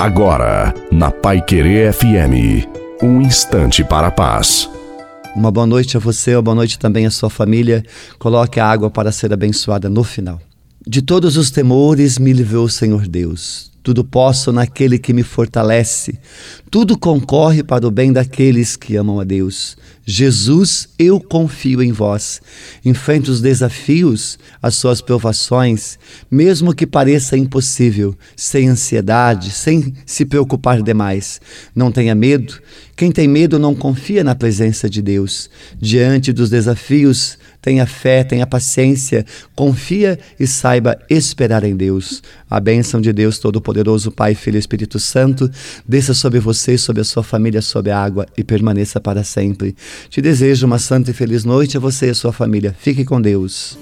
Agora, na Pai Querer FM, um instante para a paz. Uma boa noite a você, uma boa noite também à sua família. Coloque a água para ser abençoada no final. De todos os temores me livrou o Senhor Deus. Tudo posso naquele que me fortalece. Tudo concorre para o bem daqueles que amam a Deus. Jesus, eu confio em vós. Enfrente os desafios, as suas provações, mesmo que pareça impossível, sem ansiedade, sem se preocupar demais. Não tenha medo. Quem tem medo não confia na presença de Deus. Diante dos desafios, tenha fé, tenha paciência, confia e saiba esperar em Deus. A bênção de Deus Todo-Poderoso, Pai, Filho e Espírito Santo, desça sobre você, sobre a sua família, sobre a água e permaneça para sempre. Te desejo uma santa e feliz noite a você e a sua família. Fique com Deus.